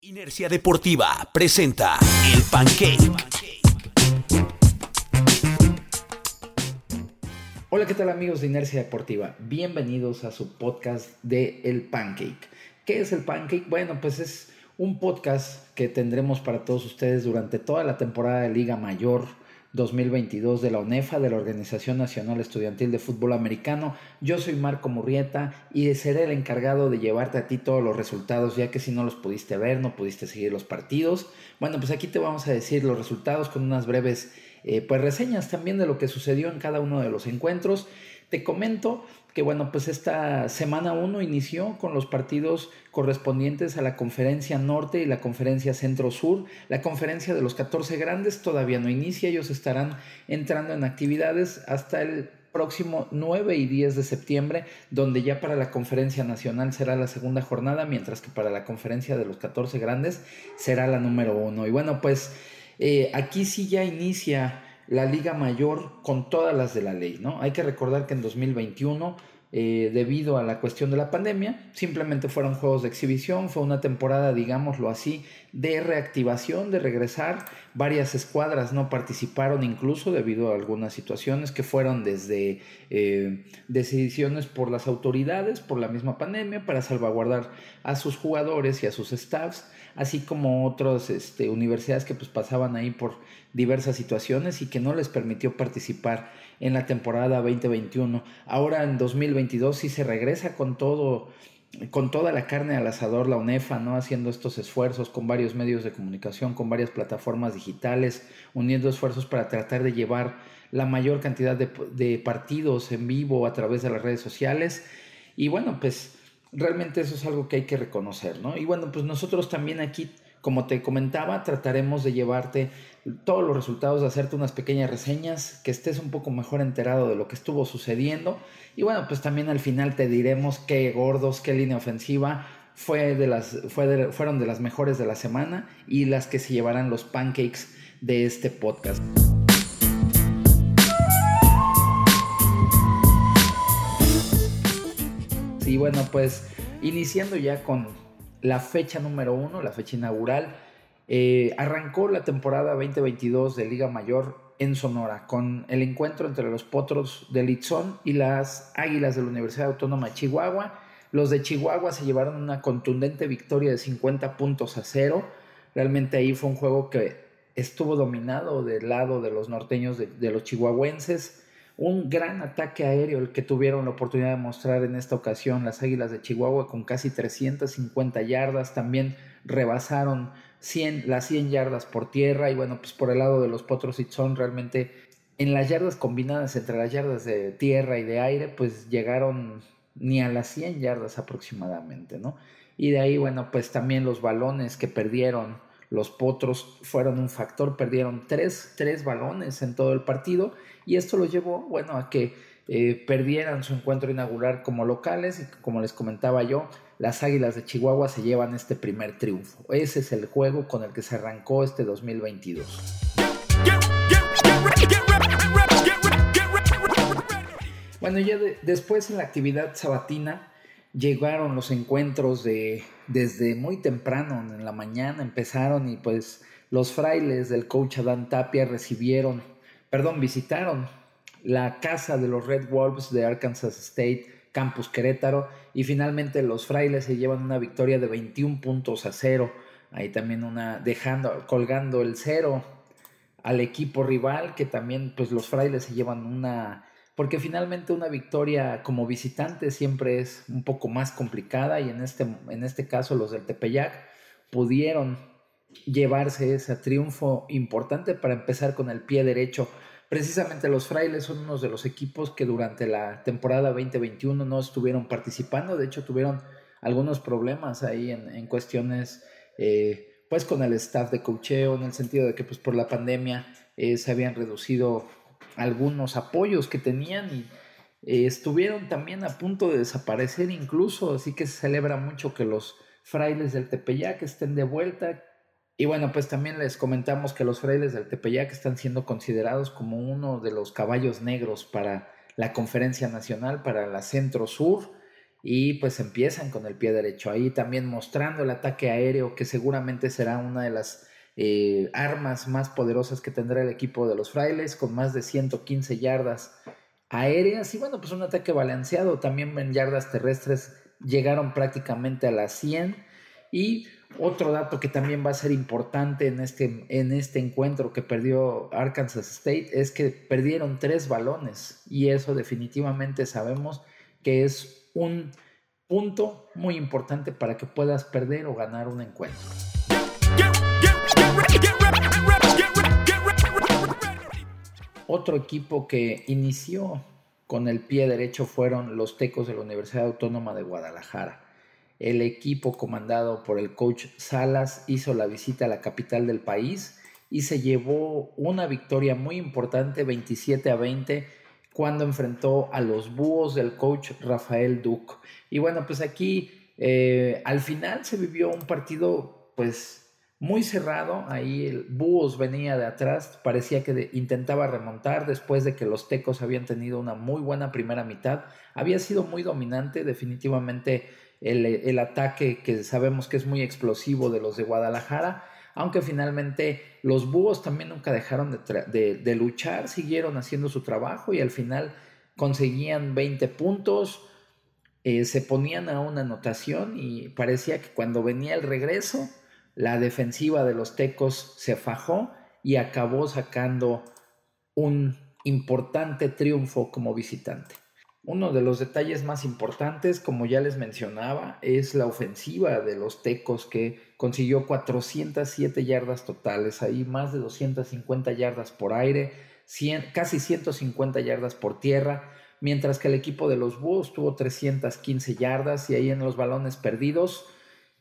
Inercia Deportiva presenta El Pancake. Hola, ¿qué tal amigos de Inercia Deportiva? Bienvenidos a su podcast de El Pancake. ¿Qué es El Pancake? Bueno, pues es un podcast que tendremos para todos ustedes durante toda la temporada de Liga Mayor 2022 de la UNEFA, de la Organización Nacional Estudiantil de Fútbol Americano. Yo soy Marco Murrieta y seré el encargado de llevarte a ti todos los resultados, ya que si no los pudiste ver, no pudiste seguir los partidos. Bueno, pues aquí te vamos a decir los resultados con unas breves eh, pues reseñas también de lo que sucedió en cada uno de los encuentros. Te comento que bueno, pues esta semana 1 inició con los partidos correspondientes a la conferencia norte y la conferencia centro-sur. La conferencia de los 14 grandes todavía no inicia, ellos estarán entrando en actividades hasta el próximo 9 y 10 de septiembre, donde ya para la conferencia nacional será la segunda jornada, mientras que para la conferencia de los 14 grandes será la número 1. Y bueno, pues eh, aquí sí ya inicia la Liga Mayor con todas las de la ley, ¿no? Hay que recordar que en 2021 eh, debido a la cuestión de la pandemia. Simplemente fueron juegos de exhibición, fue una temporada, digámoslo así, de reactivación, de regresar. Varias escuadras no participaron incluso debido a algunas situaciones que fueron desde eh, decisiones por las autoridades, por la misma pandemia, para salvaguardar a sus jugadores y a sus staffs, así como otras este, universidades que pues pasaban ahí por diversas situaciones y que no les permitió participar en la temporada 2021. Ahora en 2022 sí se regresa con todo con toda la carne al asador la UNEFA, ¿no? Haciendo estos esfuerzos con varios medios de comunicación, con varias plataformas digitales, uniendo esfuerzos para tratar de llevar la mayor cantidad de, de partidos en vivo a través de las redes sociales. Y bueno, pues realmente eso es algo que hay que reconocer, ¿no? Y bueno, pues nosotros también aquí como te comentaba, trataremos de llevarte todos los resultados, de hacerte unas pequeñas reseñas, que estés un poco mejor enterado de lo que estuvo sucediendo. Y bueno, pues también al final te diremos qué gordos, qué línea ofensiva fue de las, fue fueron de las mejores de la semana y las que se llevarán los pancakes de este podcast. Y bueno, pues iniciando ya con la fecha número uno, la fecha inaugural. Eh, arrancó la temporada 2022 de Liga Mayor en Sonora con el encuentro entre los Potros de Litzón y las Águilas de la Universidad Autónoma de Chihuahua. Los de Chihuahua se llevaron una contundente victoria de 50 puntos a cero. Realmente ahí fue un juego que estuvo dominado del lado de los norteños de, de los chihuahuenses un gran ataque aéreo el que tuvieron la oportunidad de mostrar en esta ocasión las Águilas de Chihuahua con casi 350 yardas, también rebasaron 100, las 100 yardas por tierra y bueno, pues por el lado de los Potros y son realmente en las yardas combinadas entre las yardas de tierra y de aire, pues llegaron ni a las 100 yardas aproximadamente, ¿no? Y de ahí, bueno, pues también los balones que perdieron los Potros fueron un factor, perdieron tres, tres balones en todo el partido y esto los llevó, bueno, a que eh, perdieran su encuentro inaugural como locales y como les comentaba yo, las Águilas de Chihuahua se llevan este primer triunfo. Ese es el juego con el que se arrancó este 2022. Bueno, ya después en la actividad sabatina llegaron los encuentros de desde muy temprano en la mañana empezaron y pues los frailes del coach Adán Tapia recibieron, perdón, visitaron la casa de los Red Wolves de Arkansas State, Campus Querétaro, y finalmente los frailes se llevan una victoria de 21 puntos a cero. Ahí también una, dejando, colgando el cero al equipo rival, que también pues los frailes se llevan una porque finalmente una victoria como visitante siempre es un poco más complicada y en este, en este caso los del Tepeyac pudieron llevarse ese triunfo importante para empezar con el pie derecho. Precisamente los frailes son unos de los equipos que durante la temporada 2021 no estuvieron participando, de hecho tuvieron algunos problemas ahí en, cuestiones eh, pues con el staff de cocheo, en el sentido de que pues por la pandemia eh, se habían reducido algunos apoyos que tenían y eh, estuvieron también a punto de desaparecer incluso, así que se celebra mucho que los frailes del Tepeyac estén de vuelta. Y bueno, pues también les comentamos que los frailes del Tepeyac están siendo considerados como uno de los caballos negros para la conferencia nacional, para la Centro Sur. y pues empiezan con el pie derecho. Ahí también mostrando el ataque aéreo, que seguramente será una de las eh, armas más poderosas que tendrá el equipo de los frailes, con más de 115 yardas aéreas y bueno, pues un ataque balanceado. También en yardas terrestres llegaron prácticamente a las 100 y otro dato que también va a ser importante en este, en este encuentro que perdió Arkansas State es que perdieron tres balones y eso definitivamente sabemos que es un punto muy importante para que puedas perder o ganar un encuentro. Otro equipo que inició con el pie derecho fueron los Tecos de la Universidad Autónoma de Guadalajara. El equipo comandado por el coach Salas hizo la visita a la capital del país y se llevó una victoria muy importante 27 a 20 cuando enfrentó a los búhos del coach Rafael Duke. Y bueno, pues aquí eh, al final se vivió un partido pues muy cerrado. Ahí el Búhos venía de atrás, parecía que intentaba remontar después de que los Tecos habían tenido una muy buena primera mitad. Había sido muy dominante, definitivamente el, ataque que sabemos que es muy explosivo de los de Guadalajara. Aunque finalmente los búhos también nunca dejaron de, luchar, siguieron haciendo su trabajo y al final conseguían 20 puntos, eh, se ponían a una anotación y parecía que cuando venía el regreso, la defensiva de los Tecos se fajó y acabó sacando un importante triunfo como visitante. Uno de los detalles más importantes, como ya les mencionaba, es la ofensiva de los Tecos que consiguió 407 yardas totales, ahí más de 250 yardas por aire, casi 150 yardas por tierra, mientras que el equipo de los Búhos tuvo 315 yardas y ahí en los balones perdidos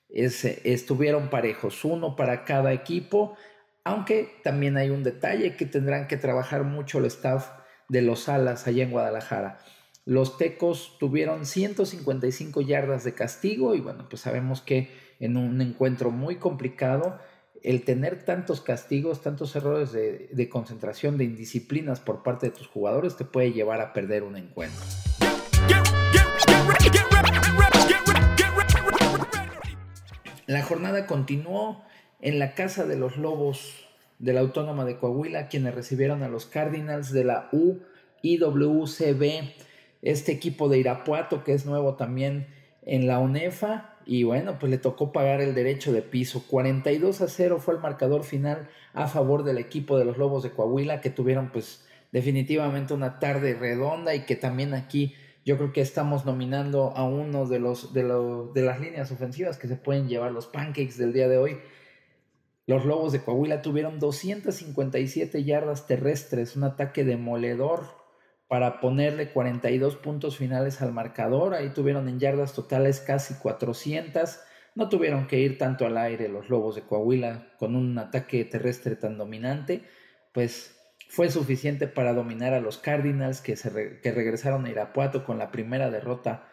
estuvieron parejos, uno para cada equipo, aunque también hay un detalle que tendrán que trabajar mucho el staff de los alas allá en Guadalajara. Los tecos tuvieron 155 yardas de castigo y bueno, pues sabemos que en un encuentro muy complicado, el tener tantos castigos, tantos errores de, de concentración, de indisciplinas por parte de tus jugadores te puede llevar a perder un encuentro. La jornada continuó en la casa de los Lobos de la Autónoma de Coahuila, quienes recibieron a los Cardinals de la UIWCB, este equipo de Irapuato que es nuevo también en la UNEFA. Y bueno, pues le tocó pagar el derecho de piso. 42 a 0 fue el marcador final a favor del equipo de los Lobos de Coahuila, que tuvieron pues definitivamente una tarde redonda y que también aquí yo creo que estamos nominando a uno de los de, de las líneas ofensivas que se pueden llevar los pancakes del día de hoy. Los Lobos de Coahuila tuvieron 257 yardas terrestres, un ataque demoledor para ponerle 42 puntos finales al marcador. Ahí tuvieron en yardas totales casi 400. No tuvieron que ir tanto al aire los Lobos de Coahuila con un ataque terrestre tan dominante. Pues fue suficiente para dominar a los Cardinals que, se regresaron a Irapuato con la primera derrota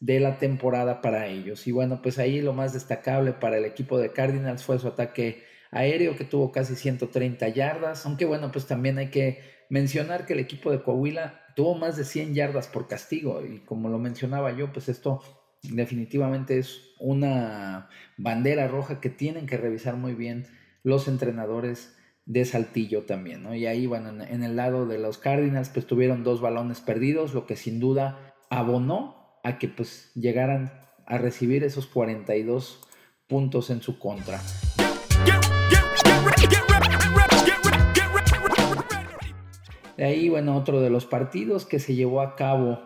de la temporada para ellos. Y bueno, pues ahí lo más destacable para el equipo de Cardinals fue su ataque aéreo que tuvo casi 130 yardas, aunque bueno, pues también hay que mencionar que el equipo de Coahuila tuvo más de 100 yardas por castigo y como lo mencionaba yo, pues esto definitivamente es una bandera roja que tienen que revisar muy bien los entrenadores de Saltillo también, ¿no? Y ahí, bueno, en, el lado de los Cardinals, pues tuvieron dos balones perdidos, lo que sin duda abonó a que pues llegaran a recibir esos 42 puntos en su contra. De ahí, bueno, otro de los partidos que se llevó a cabo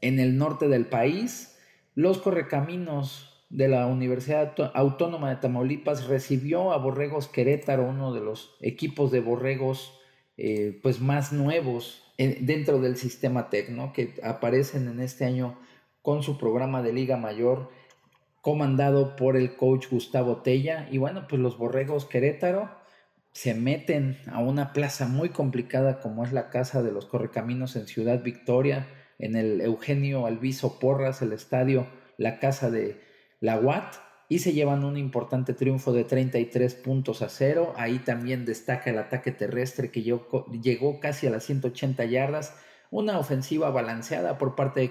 en el norte del país, los correcaminos de la Universidad Autónoma de Tamaulipas recibió a Borregos Querétaro, uno de los equipos de Borregos eh, pues más nuevos dentro del sistema Tecno, que aparecen en este año con su programa de Liga Mayor comandado por el coach Gustavo Tella. Y bueno, pues los Borregos Querétaro se meten a una plaza muy complicada como es la Casa de los Correcaminos en Ciudad Victoria, en el Eugenio Alviso Porras, el estadio, la casa de la Watt y se llevan un importante triunfo de 33 puntos a cero. Ahí también destaca el ataque terrestre que llegó, casi a las 180 yardas. una ofensiva balanceada por parte de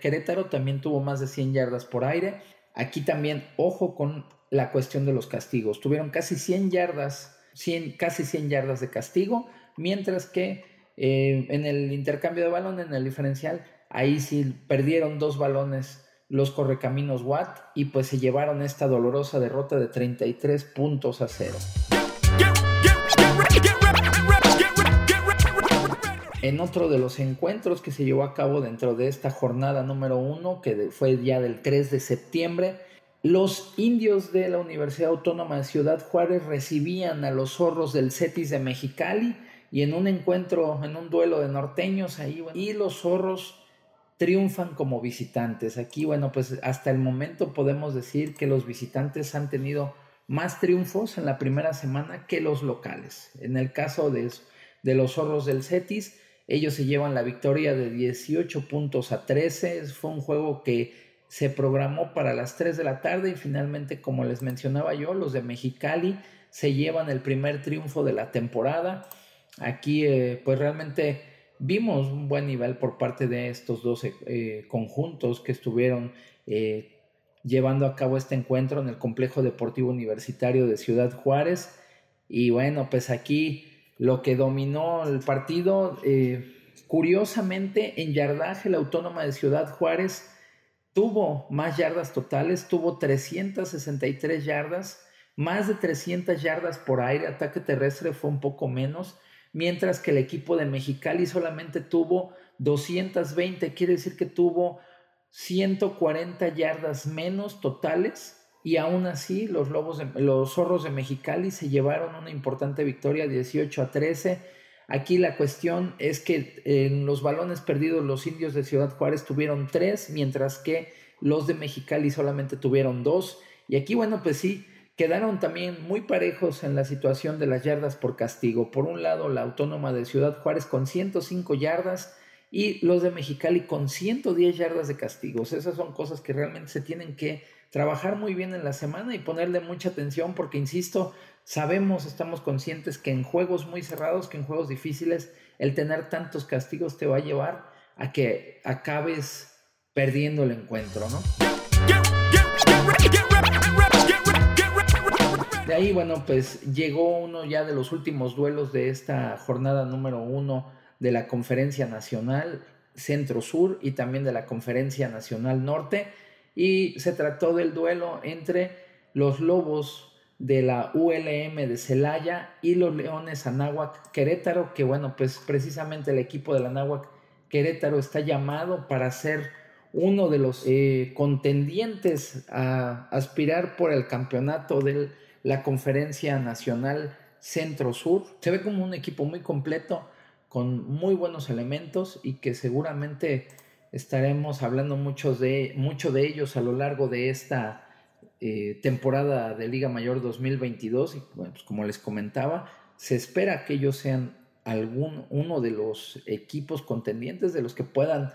Querétaro, también tuvo más de 100 yardas por aire. Aquí también, ojo con la cuestión de los castigos. Tuvieron casi 100 yardas, 100, casi 100 yardas de castigo, mientras que eh, en el intercambio de balón, en el diferencial, ahí sí perdieron dos balones los correcaminos Watt y pues se llevaron esta dolorosa derrota de 33 puntos a cero. En otro de los encuentros que se llevó a cabo dentro de esta jornada número uno, que fue ya del 3 de septiembre, los indios de la Universidad Autónoma de Ciudad Juárez recibían a los zorros del CETIS de Mexicali y en un encuentro, en un duelo de norteños ahí, y los zorros triunfan como visitantes. Aquí, bueno, pues hasta el momento podemos decir que los visitantes han tenido más triunfos en la primera semana que los locales. En el caso de, de los zorros del CETIS, ellos se llevan la victoria de 18 puntos a 13. Fue un juego que se programó para las 3 de la tarde y finalmente, como les mencionaba yo, los de Mexicali se llevan el primer triunfo de la temporada. Aquí, eh, pues realmente vimos un buen nivel por parte de estos dos eh, conjuntos que estuvieron eh, llevando a cabo este encuentro en el Complejo Deportivo Universitario de Ciudad Juárez. Y bueno, pues aquí lo que dominó el partido. Eh, curiosamente, en yardaje, la Autónoma de Ciudad Juárez tuvo más yardas totales, tuvo 363 yardas, más de 300 yardas por aire, ataque terrestre fue un poco menos, mientras que el equipo de Mexicali solamente tuvo 220, quiere decir que tuvo 140 yardas menos totales y aún así los lobos los zorros de Mexicali se llevaron una importante victoria 18 a 13. Aquí la cuestión es que en los balones perdidos los indios de Ciudad Juárez tuvieron tres, mientras que los de Mexicali solamente tuvieron dos. Y aquí, bueno, pues sí, quedaron también muy parejos en la situación de las yardas por castigo. Por un lado, la Autónoma de Ciudad Juárez con 105 yardas y los de Mexicali con 110 yardas de castigos. Esas son cosas que realmente se tienen que trabajar muy bien en la semana y ponerle mucha atención porque, insisto, sabemos, estamos conscientes que en juegos muy cerrados, que en juegos difíciles, el tener tantos castigos te va a llevar a que acabes perdiendo el encuentro, ¿no? De ahí, bueno, pues llegó uno ya de los últimos duelos de esta jornada número uno de la Conferencia Nacional Centro-Sur y también de la Conferencia Nacional Norte. Y se trató del duelo entre los Lobos de la ULM de Celaya y los Leones Anáhuac Querétaro, que bueno, pues precisamente el equipo de la Anáhuac Querétaro está llamado para ser uno de los eh, contendientes a aspirar por el campeonato de la Conferencia Nacional Centro-Sur. Se ve como un equipo muy completo, con muy buenos elementos y que seguramente estaremos hablando muchos de, mucho de ellos a lo largo de esta eh, temporada de Liga Mayor 2022 y bueno, pues como les comentaba, se espera que ellos sean algún uno de los equipos contendientes de los que puedan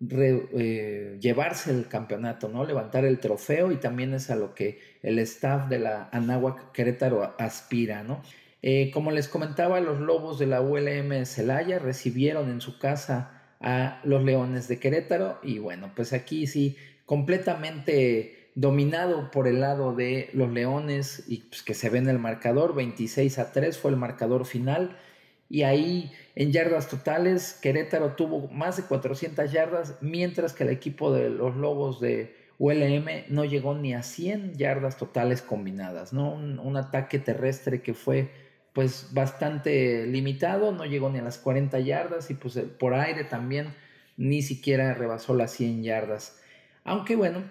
eh, llevarse el campeonato, ¿no? Levantar el trofeo y también es a lo que el staff de la Anáhuac Querétaro aspira, ¿no? Eh, como les comentaba, los Lobos de la ULM Celaya recibieron en su casa a los Leones de Querétaro y bueno, pues aquí sí, completamente dominado por el lado de los Leones y pues que se ve en el marcador, 26 a 3 fue el marcador final y ahí en yardas totales Querétaro tuvo más de 400 yardas, mientras que el equipo de los Lobos de ULM no llegó ni a 100 yardas totales combinadas, ¿no? un ataque terrestre que fue pues bastante limitado, no llegó ni a las 40 yardas y pues por aire también ni siquiera rebasó las 100 yardas. Aunque bueno,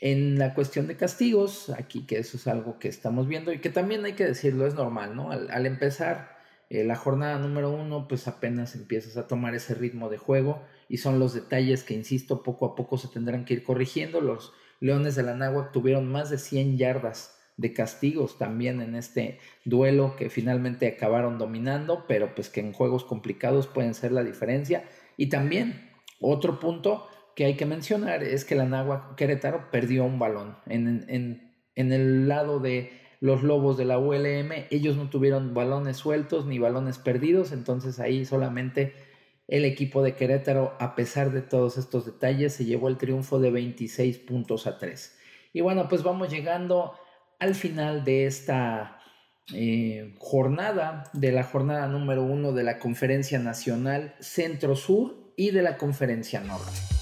en la cuestión de castigos, aquí que eso es algo que estamos viendo y que también hay que decirlo, es normal, ¿no? Al, empezar eh, la jornada número uno, pues apenas empiezas a tomar ese ritmo de juego y son los detalles que, insisto, poco a poco se tendrán que ir corrigiendo. Los Leones de la Náhuac tuvieron más de 100 yardas de castigos también en este duelo que finalmente acabaron dominando, pero pues que en juegos complicados pueden ser la diferencia. Y también otro punto que hay que mencionar es que la Nagua Querétaro perdió un balón. En, en, en el lado de los Lobos de la ULM, ellos no tuvieron balones sueltos ni balones perdidos, entonces ahí solamente el equipo de Querétaro, a pesar de todos estos detalles, se llevó el triunfo de 26 puntos a 3. Y bueno, pues vamos llegando al final de esta eh, jornada, de la jornada número uno de la Conferencia Nacional Centro-Sur y de la Conferencia Norte.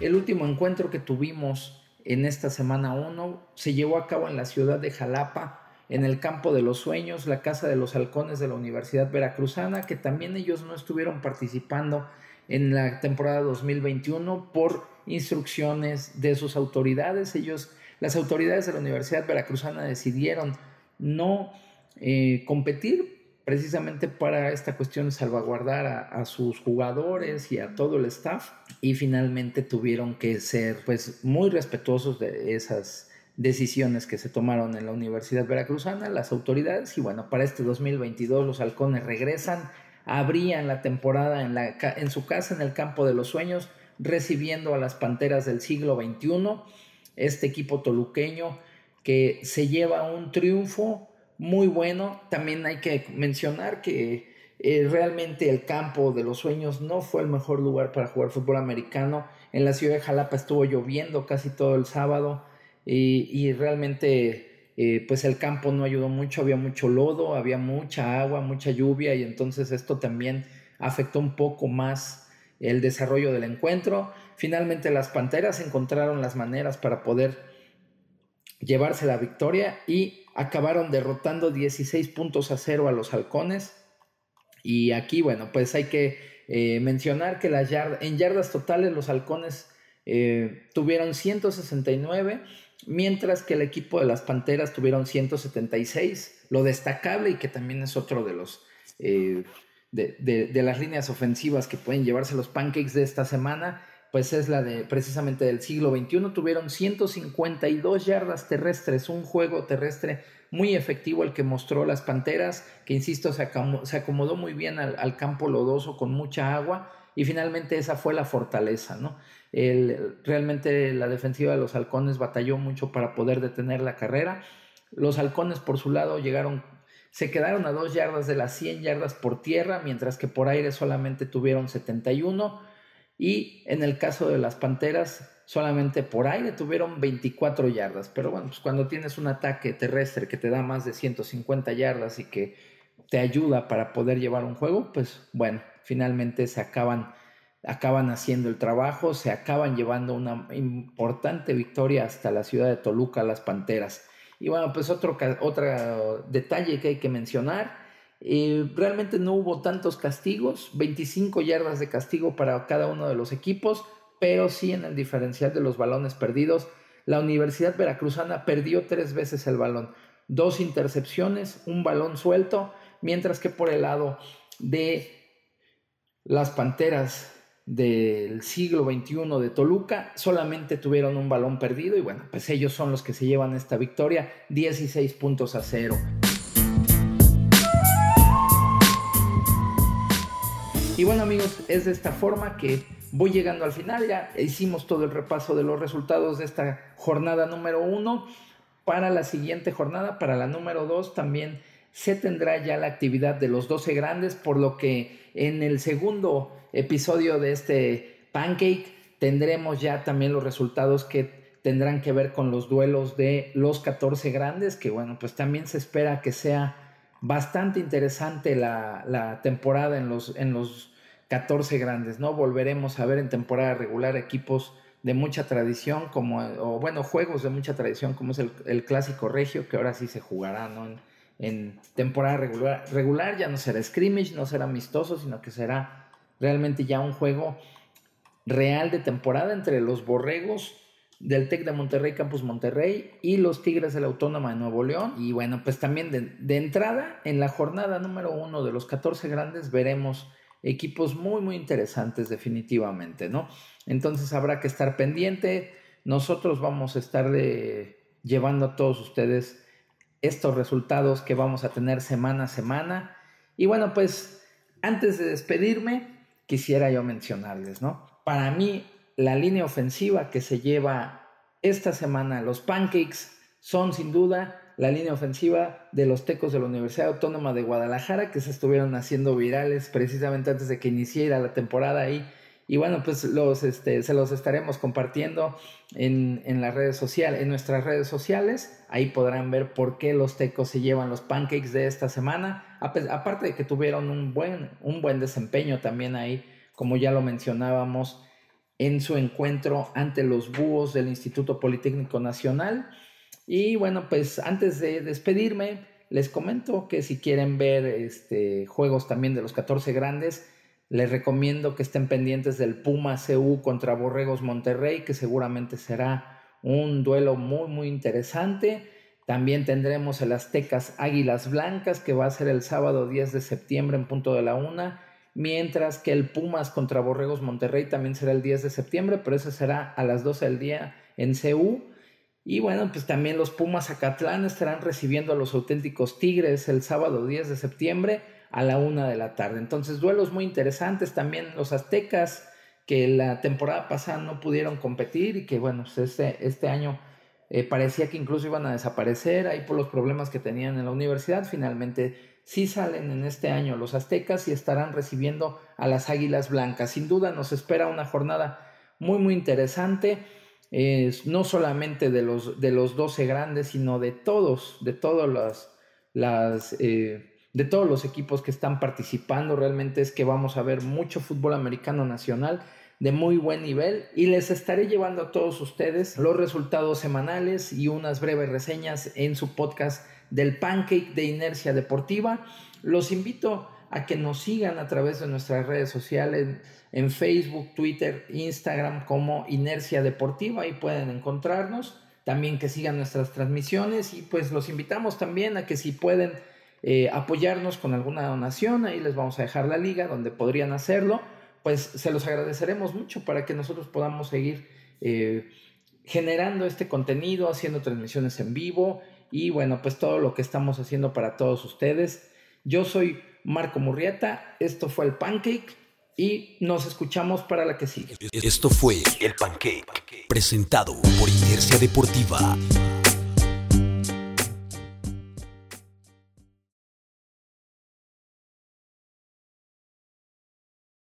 El último encuentro que tuvimos en esta semana 1 se llevó a cabo en la ciudad de Jalapa, en el campo de los sueños, la casa de los halcones de la Universidad Veracruzana, que también ellos no estuvieron participando en la temporada 2021 por instrucciones de sus autoridades. Ellos, las autoridades de la Universidad Veracruzana decidieron no eh, competir precisamente para esta cuestión de salvaguardar a, sus jugadores y a todo el staff. Y finalmente tuvieron que ser pues muy respetuosos de esas decisiones que se tomaron en la Universidad Veracruzana, las autoridades, y bueno, para este 2022 los halcones regresan, abrían la temporada en, la, en su casa, en el campo de los sueños, recibiendo a las Panteras del siglo XXI, este equipo toluqueño que se lleva un triunfo muy bueno. También hay que mencionar que eh, realmente el campo de los sueños no fue el mejor lugar para jugar fútbol americano. En la ciudad de Jalapa estuvo lloviendo casi todo el sábado y, realmente eh, pues el campo no ayudó mucho, había mucho lodo, había mucha agua, mucha lluvia y entonces esto también afectó un poco más el desarrollo del encuentro. Finalmente las Panteras encontraron las maneras para poder llevarse la victoria y acabaron derrotando 16 puntos a cero a los halcones. Y aquí, bueno, pues hay que eh, mencionar que las en yardas totales los halcones eh, tuvieron 169 mientras que el equipo de las Panteras tuvieron 176. Lo destacable y que también es otro de los eh, de, las líneas ofensivas que pueden llevarse los pancakes de esta semana, pues es la de precisamente del siglo XXI. Tuvieron 152 yardas terrestres, un juego terrestre muy efectivo el que mostró las Panteras, que insisto, se acomodó, muy bien al, al campo lodoso con mucha agua y finalmente esa fue la fortaleza, ¿no? El, realmente la defensiva de los halcones batalló mucho para poder detener la carrera. Los halcones por su lado llegaron, se quedaron a dos yardas de las 100 yardas por tierra, mientras que por aire solamente tuvieron 71. Y en el caso de las Panteras, solamente por aire tuvieron 24 yardas. Pero bueno, pues cuando tienes un ataque terrestre que te da más de 150 yardas y que te ayuda para poder llevar un juego, pues bueno, finalmente se acaban acaban haciendo el trabajo, se acaban llevando una importante victoria hasta la ciudad de Toluca, las Panteras. Y bueno, pues otro, otro detalle que hay que mencionar, eh, realmente no hubo tantos castigos, 25 yardas de castigo para cada uno de los equipos, pero sí en el diferencial de los balones perdidos. La Universidad Veracruzana perdió tres veces el balón, dos intercepciones, un balón suelto, mientras que por el lado de las Panteras del siglo XXI de Toluca solamente tuvieron un balón perdido y bueno, pues ellos son los que se llevan esta victoria, 16 puntos a cero. Y bueno amigos, es de esta forma que voy llegando al final, ya hicimos todo el repaso de los resultados de esta jornada número uno. Para la siguiente jornada, para la número dos, también se tendrá ya la actividad de los 12 grandes, por lo que en el segundo episodio de este Pancake tendremos ya también los resultados que tendrán que ver con los duelos de los 14 grandes, que bueno, pues también se espera que sea bastante interesante la, temporada en los, en los 14 grandes, ¿no? Volveremos a ver en temporada regular equipos de mucha tradición, como, o bueno, juegos de mucha tradición, como es el, clásico regio, que ahora sí se jugará, ¿no? En, en temporada regular, regular ya no será scrimmage, no será amistoso, sino que será realmente ya un juego real de temporada entre los Borregos del TEC de Monterrey, Campus Monterrey y los Tigres de la Autónoma de Nuevo León. Y bueno, pues también de, entrada, en la jornada número uno de los 14 grandes, veremos equipos muy, muy interesantes definitivamente, ¿no? Entonces habrá que estar pendiente. Nosotros vamos a estar llevando a todos ustedes estos resultados que vamos a tener semana a semana. Y bueno, pues antes de despedirme, quisiera yo mencionarles, ¿no? Para mí, la línea ofensiva que se lleva esta semana los Pancakes son sin duda la línea ofensiva de los Tecos de la Universidad Autónoma de Guadalajara, que se estuvieron haciendo virales precisamente antes de que iniciara la temporada ahí. Y bueno, pues los, este, se los estaremos compartiendo en, en, las redes sociales, en nuestras redes sociales. Ahí podrán ver por qué los tecos se llevan los pancakes de esta semana. Aparte de que tuvieron un buen, un buen desempeño también ahí, como ya lo mencionábamos, en su encuentro ante los búhos del Instituto Politécnico Nacional. Y bueno, pues antes de despedirme, les comento que si quieren ver este, juegos también de los 14 grandes, les recomiendo que estén pendientes del Puma CU contra Borregos Monterrey, que seguramente será un duelo muy, muy interesante. También tendremos el Aztecas Águilas Blancas, que va a ser el sábado 10 de septiembre en punto de la una, mientras que el Pumas contra Borregos Monterrey también será el 10 de septiembre, pero ese será a las 12 del día en CU. Y bueno, pues también los Pumas Acatlán estarán recibiendo a los auténticos Tigres el sábado 10 de septiembre a la una de la tarde. Entonces, duelos muy interesantes. También los Aztecas que la temporada pasada no pudieron competir y que bueno, pues este, este año eh, parecía que incluso iban a desaparecer ahí por los problemas que tenían en la universidad. Finalmente sí salen en este año los Aztecas y estarán recibiendo a las Águilas Blancas. Sin duda nos espera una jornada muy, muy interesante es no solamente de los, de los 12 grandes, sino de todos, de todas las, las eh, de todos los equipos que están participando. Realmente es que vamos a ver mucho fútbol americano nacional de muy buen nivel y les estaré llevando a todos ustedes los resultados semanales y unas breves reseñas en su podcast del Pancake de Inercia Deportiva. Los invito a que nos sigan a través de nuestras redes sociales en Facebook, Twitter, Instagram como Inercia Deportiva, ahí pueden encontrarnos. También que sigan nuestras transmisiones y pues los invitamos también a que si pueden eh, apoyarnos con alguna donación, ahí les vamos a dejar la liga donde podrían hacerlo, pues se los agradeceremos mucho para que nosotros podamos seguir eh, generando este contenido, haciendo transmisiones en vivo y bueno, pues todo lo que estamos haciendo para todos ustedes. Yo soy Marco Murrieta, esto fue el Pancake y nos escuchamos para la que sigue. Esto fue el Pancake, presentado por Inercia Deportiva.